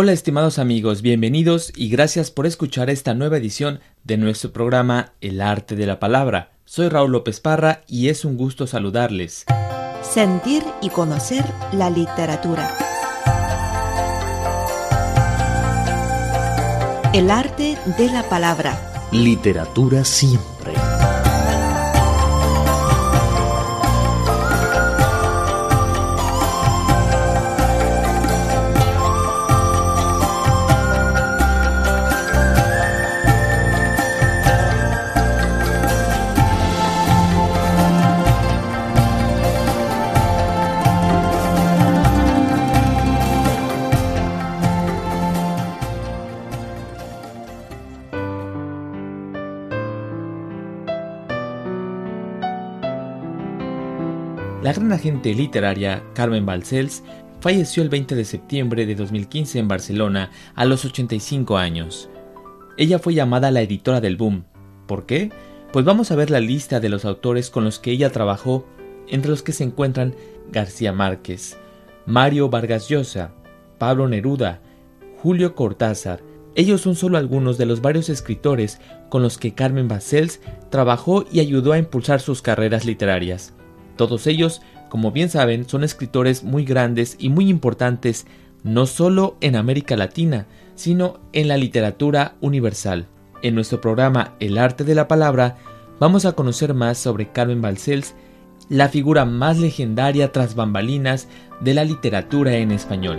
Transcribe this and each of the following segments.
Hola estimados amigos, bienvenidos y gracias por escuchar esta nueva edición de nuestro programa El arte de la palabra. Soy Raúl López Parra y es un gusto saludarles. Sentir y conocer la literatura. El arte de la palabra. Literatura siempre. La gran agente literaria Carmen Balcells falleció el 20 de septiembre de 2015 en Barcelona a los 85 años. Ella fue llamada la editora del boom. ¿Por qué? Pues vamos a ver la lista de los autores con los que ella trabajó, entre los que se encuentran García Márquez, Mario Vargas Llosa, Pablo Neruda, Julio Cortázar. Ellos son solo algunos de los varios escritores con los que Carmen Balcells trabajó y ayudó a impulsar sus carreras literarias. Todos ellos, como bien saben, son escritores muy grandes y muy importantes, no solo en América Latina, sino en la literatura universal. En nuestro programa El arte de la palabra, vamos a conocer más sobre Carmen Balcells, la figura más legendaria tras bambalinas de la literatura en español.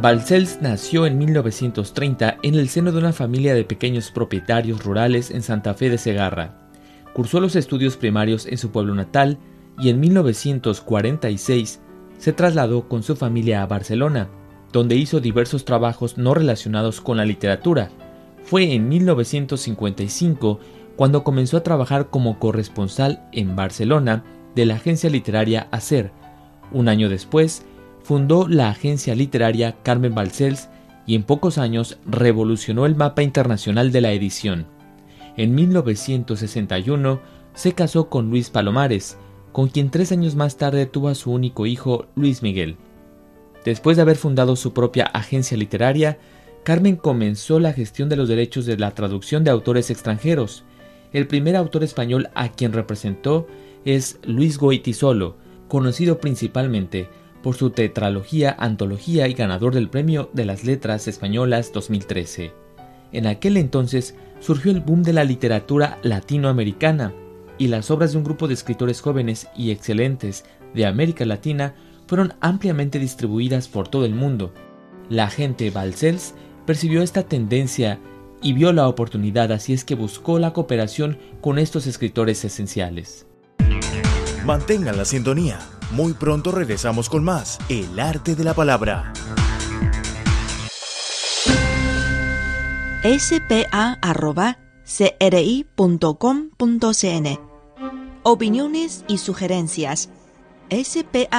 Balcells nació en 1930 en el seno de una familia de pequeños propietarios rurales en Santa Fe de Segarra. Cursó los estudios primarios en su pueblo natal y en 1946 se trasladó con su familia a Barcelona, donde hizo diversos trabajos no relacionados con la literatura. Fue en 1955 cuando comenzó a trabajar como corresponsal en Barcelona de la agencia literaria ACER. Un año después, fundó la agencia literaria Carmen Balcells y en pocos años revolucionó el mapa internacional de la edición. En 1961 se casó con Luis Palomares, con quien tres años más tarde tuvo a su único hijo Luis Miguel. Después de haber fundado su propia agencia literaria, Carmen comenzó la gestión de los derechos de la traducción de autores extranjeros. El primer autor español a quien representó es Luis Goitisolo, conocido principalmente por su tetralogía, antología y ganador del Premio de las Letras Españolas 2013. En aquel entonces surgió el boom de la literatura latinoamericana y las obras de un grupo de escritores jóvenes y excelentes de América Latina fueron ampliamente distribuidas por todo el mundo. La gente Balcells percibió esta tendencia y vio la oportunidad, así es que buscó la cooperación con estos escritores esenciales. Mantengan la sintonía. Muy pronto regresamos con más El arte de la palabra. spa.cri.com.cn Opiniones y sugerencias spa.cri.com.cn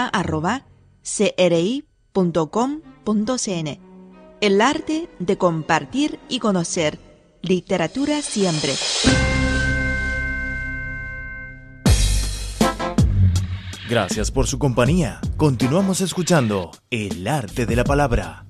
El arte de compartir y conocer. Literatura siempre. Gracias por su compañía. Continuamos escuchando El arte de la palabra.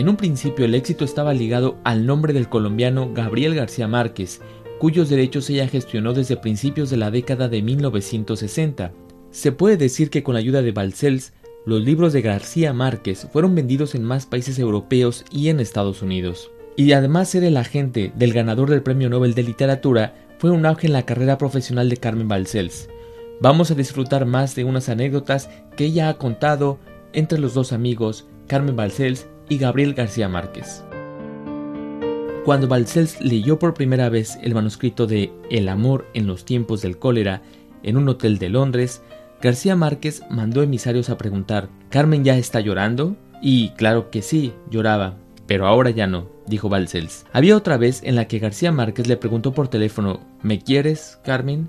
En un principio el éxito estaba ligado al nombre del colombiano Gabriel García Márquez, cuyos derechos ella gestionó desde principios de la década de 1960. Se puede decir que con la ayuda de Balcells, los libros de García Márquez fueron vendidos en más países europeos y en Estados Unidos. Y además ser el agente del ganador del Premio Nobel de Literatura fue un auge en la carrera profesional de Carmen Balcells. Vamos a disfrutar más de unas anécdotas que ella ha contado entre los dos amigos, Carmen Balcells y Gabriel García Márquez. Cuando Balcells leyó por primera vez el manuscrito de El amor en los tiempos del cólera en un hotel de Londres, García Márquez mandó emisarios a preguntar, ¿Carmen ya está llorando? Y claro que sí, lloraba, pero ahora ya no, dijo Balcells. Había otra vez en la que García Márquez le preguntó por teléfono, ¿me quieres, Carmen?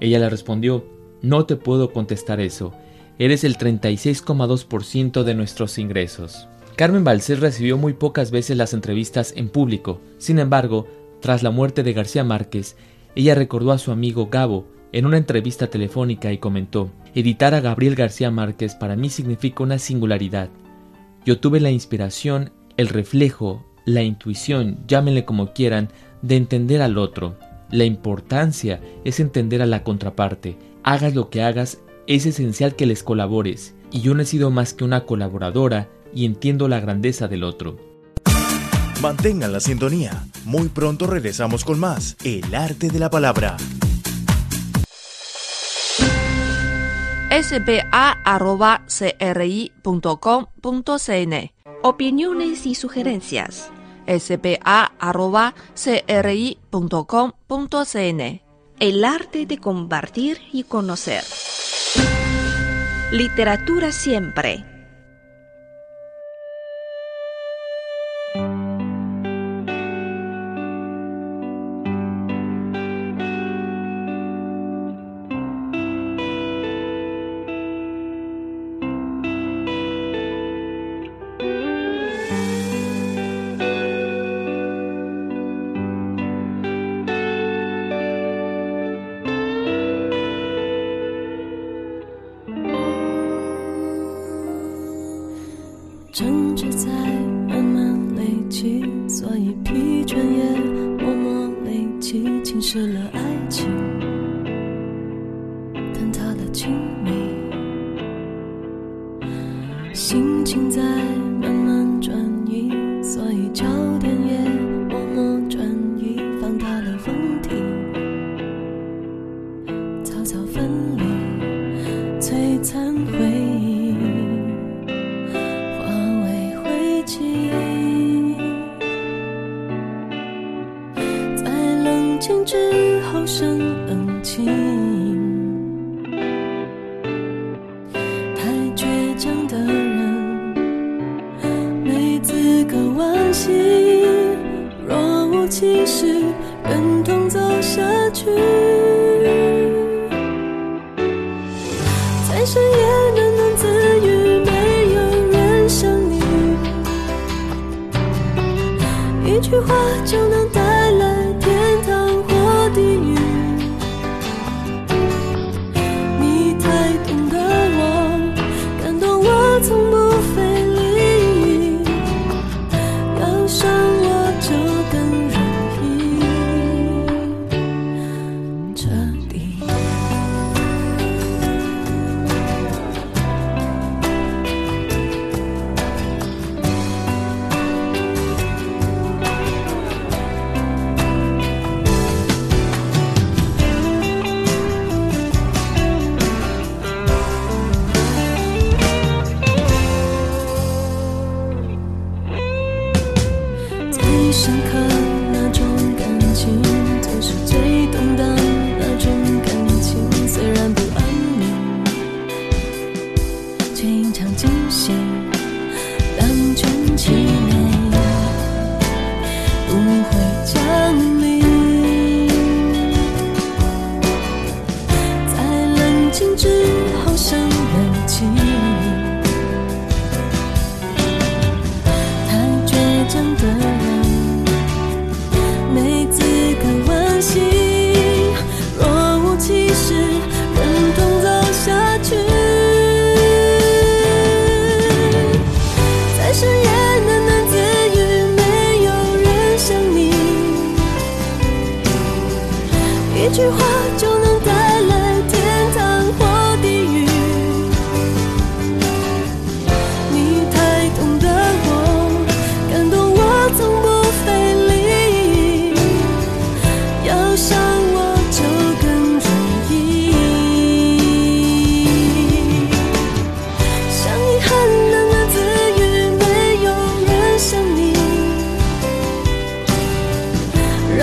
Ella le respondió, no te puedo contestar eso, eres el 36,2% de nuestros ingresos. Carmen Balcells recibió muy pocas veces las entrevistas en público, sin embargo, tras la muerte de García Márquez, ella recordó a su amigo Gabo en una entrevista telefónica y comentó, editar a Gabriel García Márquez para mí significa una singularidad. Yo tuve la inspiración, el reflejo, la intuición, llámenle como quieran, de entender al otro. La importancia es entender a la contraparte. Hagas lo que hagas, es esencial que les colabores. Y yo no he sido más que una colaboradora y entiendo la grandeza del otro. Mantengan la sintonía. Muy pronto regresamos con más. El arte de la palabra. spa.cri.com.cn Opiniones y sugerencias. spa.cri.com.cn El arte de compartir y conocer. Literatura siempre.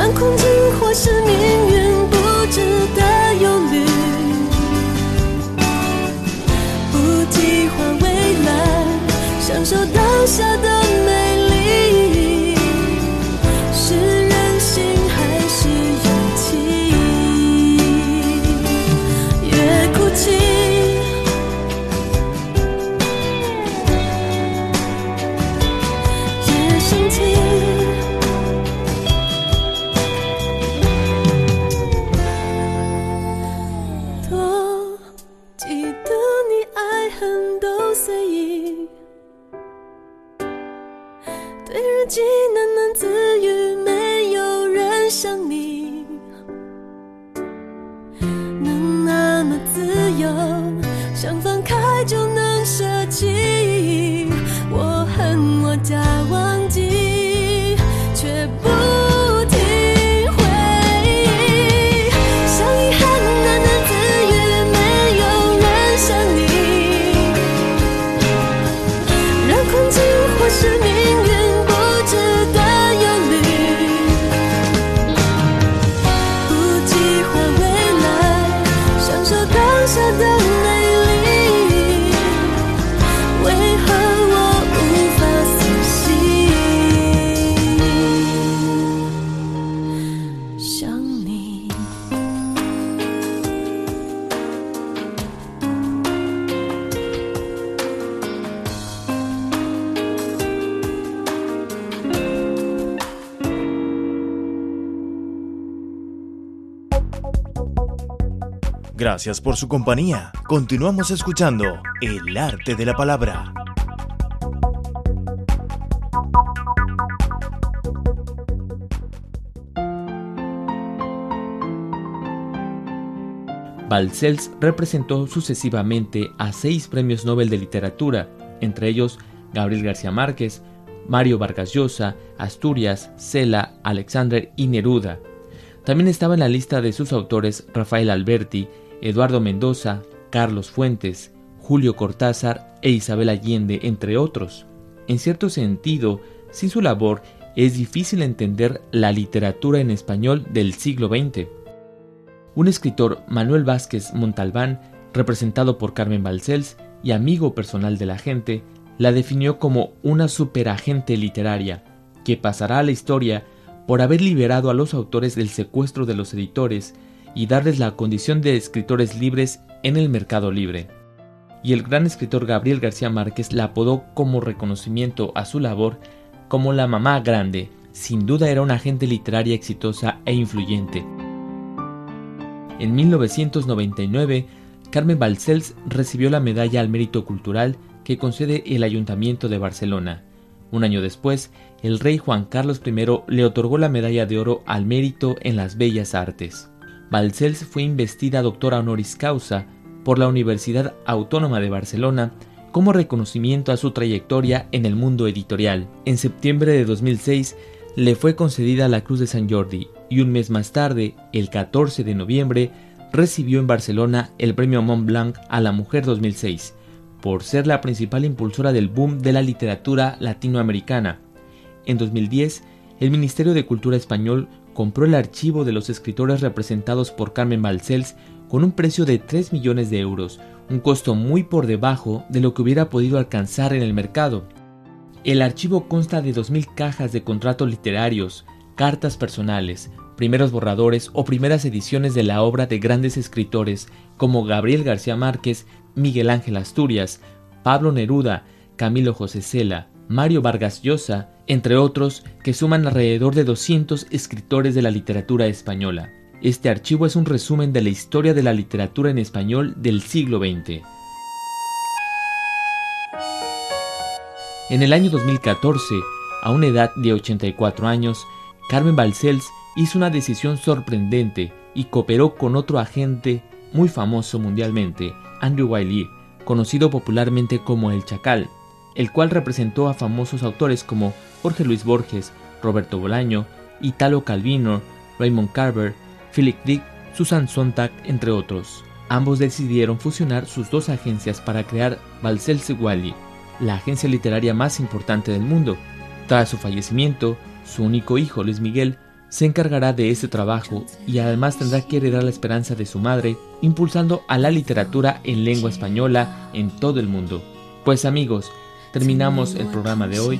无穷困境或是命运不值得忧虑不计划未来享受当下？Gracias por su compañía. Continuamos escuchando El arte de la palabra. Balcells representó sucesivamente a seis premios Nobel de Literatura, entre ellos Gabriel García Márquez, Mario Vargas Llosa, Asturias, Cela, Alexander y Neruda. También estaba en la lista de sus autores Rafael Alberti, Eduardo Mendoza, Carlos Fuentes, Julio Cortázar e Isabel Allende, entre otros. En cierto sentido, sin su labor es difícil entender la literatura en español del siglo XX. Un escritor, Manuel Vázquez Montalbán, representado por Carmen Balcells y amigo personal de la gente, la definió como una superagente literaria, que pasará a la historia por haber liberado a los autores del secuestro de los editores y darles la condición de escritores libres en el mercado libre. Y el gran escritor Gabriel García Márquez la apodó como reconocimiento a su labor como la mamá grande, sin duda era una agente literaria exitosa e influyente. En 1999, Carmen Balcells recibió la medalla al mérito cultural que concede el Ayuntamiento de Barcelona. Un año después, el rey Juan Carlos I le otorgó la medalla de oro al mérito en las bellas artes. Balcells fue investida doctora honoris causa por la Universidad Autónoma de Barcelona como reconocimiento a su trayectoria en el mundo editorial. En septiembre de 2006 le fue concedida la Cruz de San Jordi y un mes más tarde, el 14 de noviembre, recibió en Barcelona el Premio Mont Blanc a la Mujer 2006 por ser la principal impulsora del boom de la literatura latinoamericana. En 2010, el Ministerio de Cultura español compró el archivo de los escritores representados por Carmen Balcells con un precio de 3 millones de euros, un costo muy por debajo de lo que hubiera podido alcanzar en el mercado. El archivo consta de 2.000 cajas de contratos literarios, cartas personales, primeros borradores o primeras ediciones de la obra de grandes escritores como Gabriel García Márquez, Miguel Ángel Asturias, Pablo Neruda, Camilo José Cela, Mario Vargas Llosa, entre otros que suman alrededor de 200 escritores de la literatura española. Este archivo es un resumen de la historia de la literatura en español del siglo XX. En el año 2014, a una edad de 84 años, Carmen Balcells hizo una decisión sorprendente y cooperó con otro agente muy famoso mundialmente, Andrew Wiley, conocido popularmente como El Chacal, el cual representó a famosos autores como Jorge Luis Borges, Roberto Bolaño, Italo Calvino, Raymond Carver, Philip Dick, Susan Sontag, entre otros. Ambos decidieron fusionar sus dos agencias para crear Balcells Wally, la agencia literaria más importante del mundo. Tras su fallecimiento, su único hijo, Luis Miguel, se encargará de este trabajo y además tendrá que heredar la esperanza de su madre, impulsando a la literatura en lengua española en todo el mundo. Pues amigos, terminamos el programa de hoy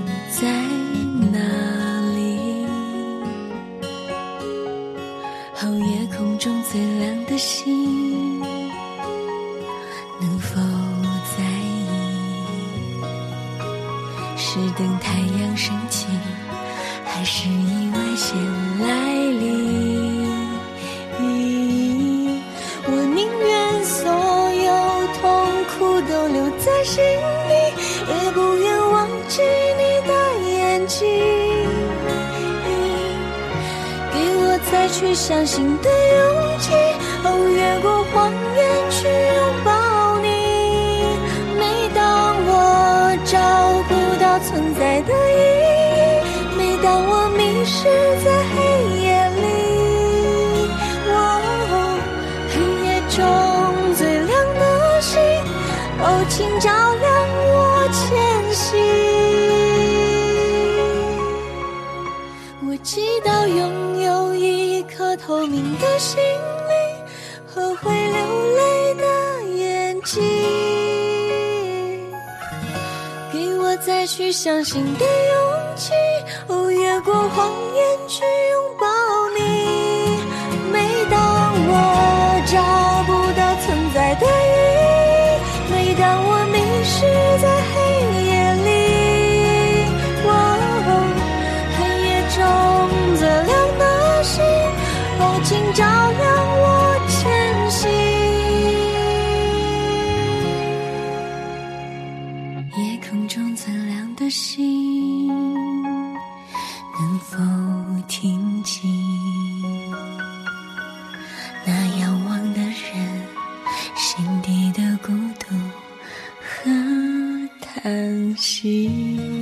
相信的勇气哦越过谎言透明的心灵和会流泪的眼睛，给我再去相信的勇气，哦，越过谎言去拥抱。叹息。